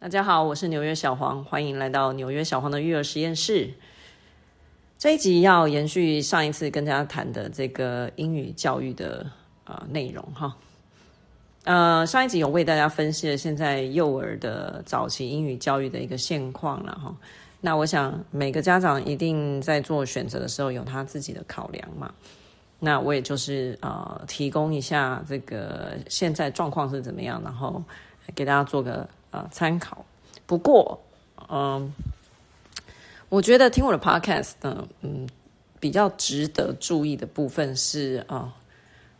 大家好，我是纽约小黄，欢迎来到纽约小黄的育儿实验室。这一集要延续上一次跟大家谈的这个英语教育的呃内容哈。呃，上一集有为大家分析了现在幼儿的早期英语教育的一个现况了哈。那我想每个家长一定在做选择的时候有他自己的考量嘛。那我也就是呃提供一下这个现在状况是怎么样，然后给大家做个。啊、参考。不过，嗯、我觉得听我的 podcast 呢，嗯，比较值得注意的部分是啊、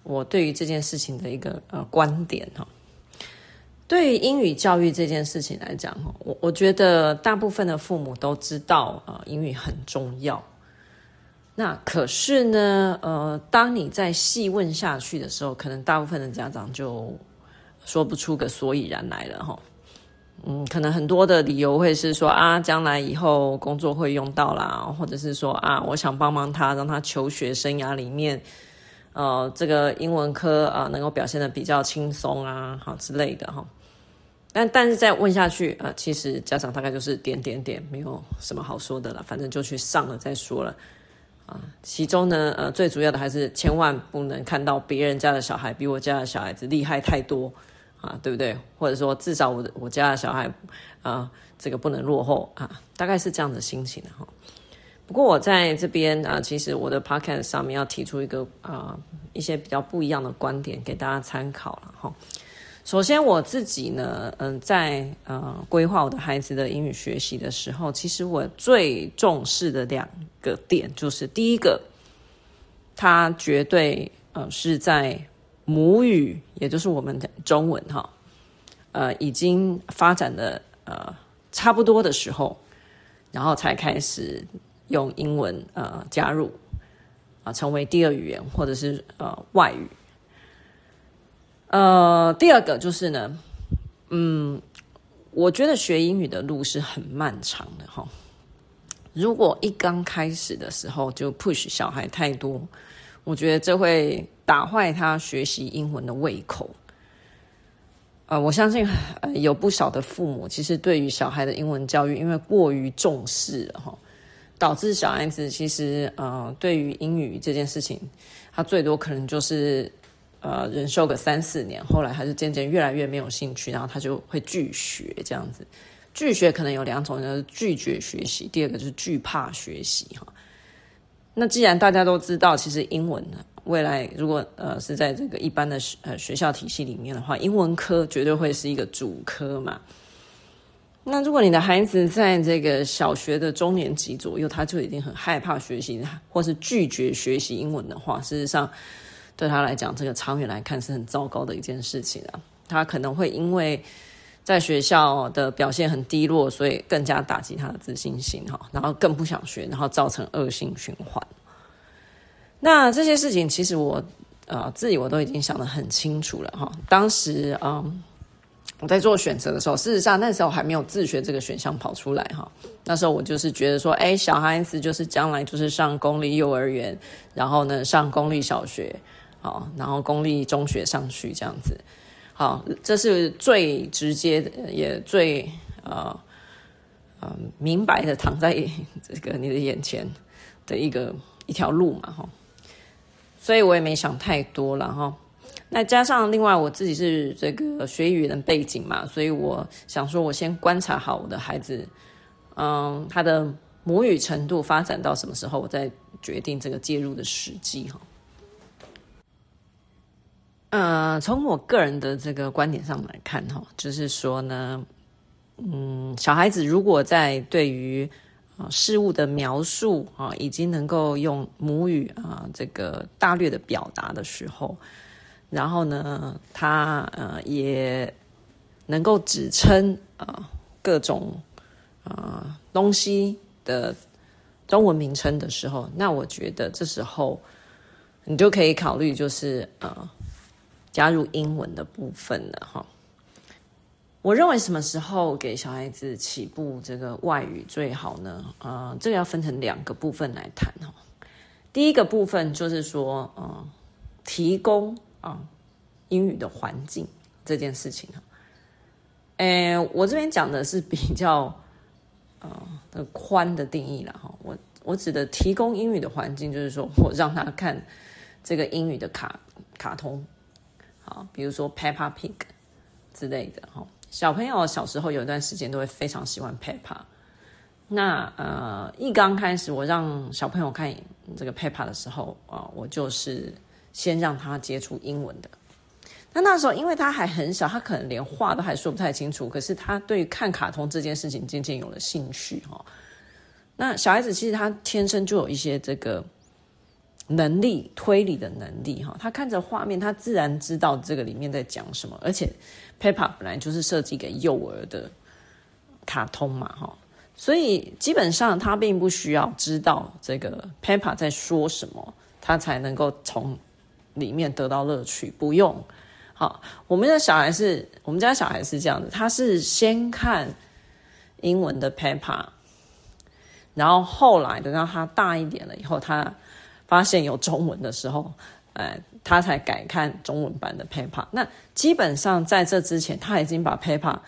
我对于这件事情的一个呃观点哈。对于英语教育这件事情来讲，我我觉得大部分的父母都知道啊、英语很重要。那可是呢，呃，当你在细问下去的时候，可能大部分的家长就说不出个所以然来了哈。嗯，可能很多的理由会是说啊，将来以后工作会用到啦，或者是说啊，我想帮帮他，让他求学生涯里面，呃，这个英文科啊、能够表现得比较轻松啊，好之类的哈。但但是再问下去啊、其实家长大概就是点点点，没有什么好说的了，反正就去上了再说了啊。其中呢，呃，最主要的还是千万不能看到别人家的小孩比我家的小孩子厉害太多。啊，对不对？或者说，至少我的我家的小孩，啊，这个不能落后啊，大概是这样的心情的哈。不过我在这边啊，其实我的 podcast 上面要提出一个啊一些比较不一样的观点给大家参考了哈。首先我自己呢，嗯，在呃规划我的孩子的英语学习的时候，其实我最重视的两个点就是第一个，他绝对呃是在。母语，也就是我们的中文哈，呃，已经发展的呃差不多的时候，然后才开始用英文呃加入啊、成为第二语言或者是呃外语。呃，第二个就是呢，嗯，我觉得学英语的路是很漫长的哈。如果一刚开始的时候就 push 小孩太多，我觉得这会。打坏他学习英文的胃口，呃，我相信有不少的父母其实对于小孩的英文教育，因为过于重视哈，导致小孩子其实呃对于英语这件事情，他最多可能就是呃忍受个三四年，后来还是渐渐越来越没有兴趣，然后他就会拒学这样子。拒学可能有两种，就是拒绝学习，第二个就是惧怕学习哈。那既然大家都知道，其实英文呢。未来如果呃是在这个一般的学呃学校体系里面的话，英文科绝对会是一个主科嘛。那如果你的孩子在这个小学的中年级左右，他就已经很害怕学习，或是拒绝学习英文的话，事实上对他来讲，这个长远来看是很糟糕的一件事情啊。他可能会因为在学校的表现很低落，所以更加打击他的自信心哈，然后更不想学，然后造成恶性循环。那这些事情其实我呃自己我都已经想得很清楚了哈。当时嗯我在做选择的时候，事实上那时候还没有自学这个选项跑出来哈。那时候我就是觉得说，哎，小孩子就是将来就是上公立幼儿园，然后呢上公立小学，好，然后公立中学上去这样子，好，这是最直接的也最呃呃明白的躺在这个你的眼前的一个一条路嘛哈。所以我也没想太多了哈，那加上另外我自己是这个学语言的背景嘛，所以我想说，我先观察好我的孩子，嗯，他的母语程度发展到什么时候，我再决定这个介入的时机哈。呃，从我个人的这个观点上来看哈，就是说呢，嗯，小孩子如果在对于啊，事物的描述啊，已经能够用母语啊，这个大略的表达的时候，然后呢，他呃也能够指称啊各种啊东西的中文名称的时候，那我觉得这时候你就可以考虑，就是呃加入英文的部分了哈。我认为什么时候给小孩子起步这个外语最好呢？呃，这个要分成两个部分来谈哈。第一个部分就是说，呃，提供啊、英语的环境这件事情哈。诶，我这边讲的是比较呃的宽的定义了哈。我我指的提供英语的环境，就是说我让他看这个英语的卡卡通，啊，比如说 Peppa Pig 之类的哈。小朋友小时候有一段时间都会非常喜欢 Peppa。那呃，一刚开始我让小朋友看这个 Peppa 的时候啊，我就是先让他接触英文的。那那时候因为他还很小，他可能连话都还说不太清楚，可是他对看卡通这件事情渐渐有了兴趣哈。那小孩子其实他天生就有一些这个能力，推理的能力哈。他看着画面，他自然知道这个里面在讲什么。而且 Peppa 本来就是设计给幼儿的卡通嘛哈。所以基本上他并不需要知道这个 Peppa 在说什么，他才能够从里面得到乐趣。不用，好，我们的小孩是我们家小孩是这样的，他是先看英文的 Peppa，然后后来等到他大一点了以后，他发现有中文的时候，哎，他才改看中文版的 Peppa。那基本上在这之前，他已经把 Peppa。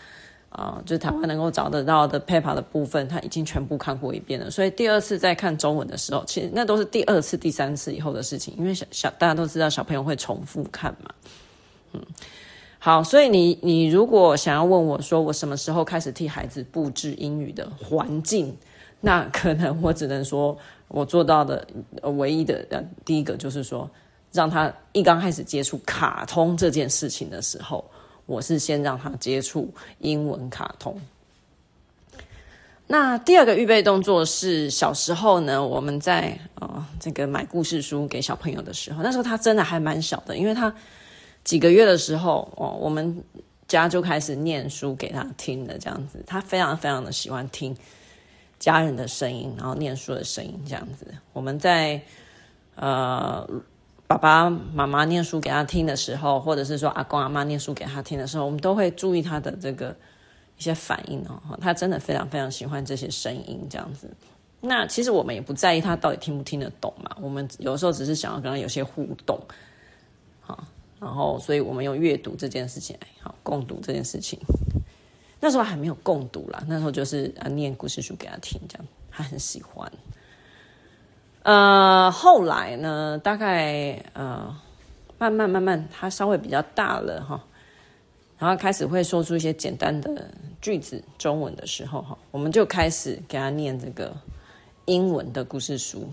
啊、呃，就台湾能够找得到的 Peppa 的部分，他已经全部看过一遍了。所以第二次再看中文的时候，其实那都是第二次、第三次以后的事情。因为小小大家都知道，小朋友会重复看嘛。嗯，好，所以你你如果想要问我说，我什么时候开始替孩子布置英语的环境，那可能我只能说我做到的唯一的呃第一个就是说，让他一刚开始接触卡通这件事情的时候。我是先让他接触英文卡通。那第二个预备动作是小时候呢，我们在呃这个买故事书给小朋友的时候，那时候他真的还蛮小的，因为他几个月的时候哦，我们家就开始念书给他听了，这样子，他非常非常的喜欢听家人的声音，然后念书的声音这样子。我们在呃。爸爸妈妈念书给他听的时候，或者是说阿公阿妈念书给他听的时候，我们都会注意他的这个一些反应哦。他真的非常非常喜欢这些声音，这样子。那其实我们也不在意他到底听不听得懂嘛。我们有时候只是想要跟他有些互动，好，然后所以我们用阅读这件事情，好，共读这件事情。那时候还没有共读啦，那时候就是啊念故事书给他听，这样他很喜欢。呃，后来呢，大概呃，慢慢慢慢，他稍微比较大了哈，然后开始会说出一些简单的句子，中文的时候哈，我们就开始给他念这个英文的故事书。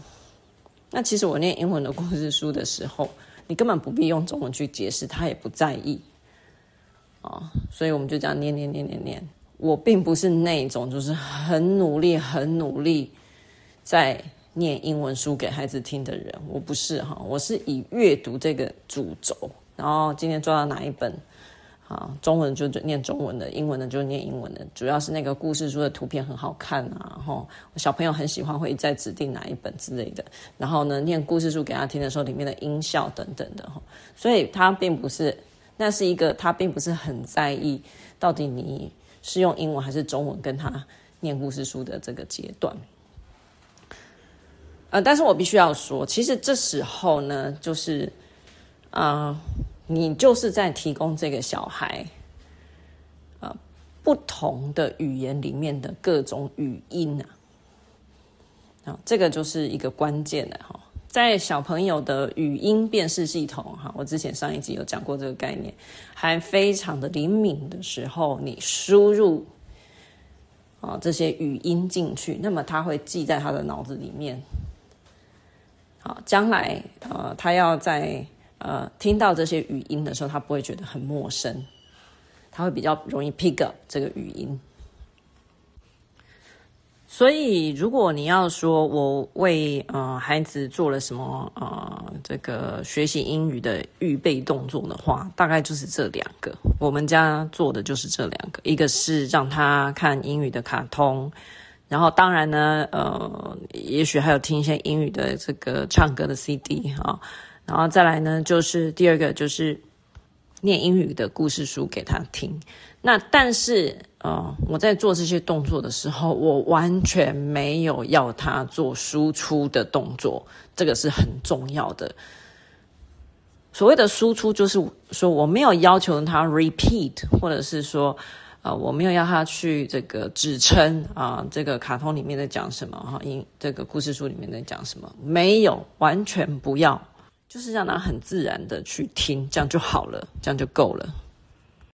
那其实我念英文的故事书的时候，你根本不必用中文去解释，他也不在意啊，所以我们就这样念念念念念。我并不是那种就是很努力、很努力在。念英文书给孩子听的人，我不是哈，我是以阅读这个主轴，然后今天抓到哪一本，啊，中文就念中文的，英文的就念英文的，主要是那个故事书的图片很好看啊，然后小朋友很喜欢，会再指定哪一本之类的，然后呢，念故事书给他听的时候，里面的音效等等的哈，所以他并不是，那是一个他并不是很在意到底你是用英文还是中文跟他念故事书的这个阶段。呃，但是我必须要说，其实这时候呢，就是，啊、你就是在提供这个小孩，啊、不同的语言里面的各种语音啊，啊，这个就是一个关键的哈，在小朋友的语音辨识系统哈，我之前上一集有讲过这个概念，还非常的灵敏的时候，你输入啊这些语音进去，那么他会记在他的脑子里面。好，将来呃，他要在呃听到这些语音的时候，他不会觉得很陌生，他会比较容易 pick up 这个语音。所以，如果你要说我为呃孩子做了什么呃这个学习英语的预备动作的话，大概就是这两个。我们家做的就是这两个，一个是让他看英语的卡通。然后，当然呢，呃，也许还有听一些英语的这个唱歌的 CD 啊，然后再来呢，就是第二个就是念英语的故事书给他听，那但是啊我在做这些动作的时候，我完全没有要他做输出的动作，这个是很重要的。所谓的输出就是说我没有要求他 repeat 或者是说啊我没有要他去这个指称啊这个卡通里面在讲什么，哈，英，这个故事书里面在讲什么，没有，完全不要。就是让他很自然的去听这样就好了这样就够了。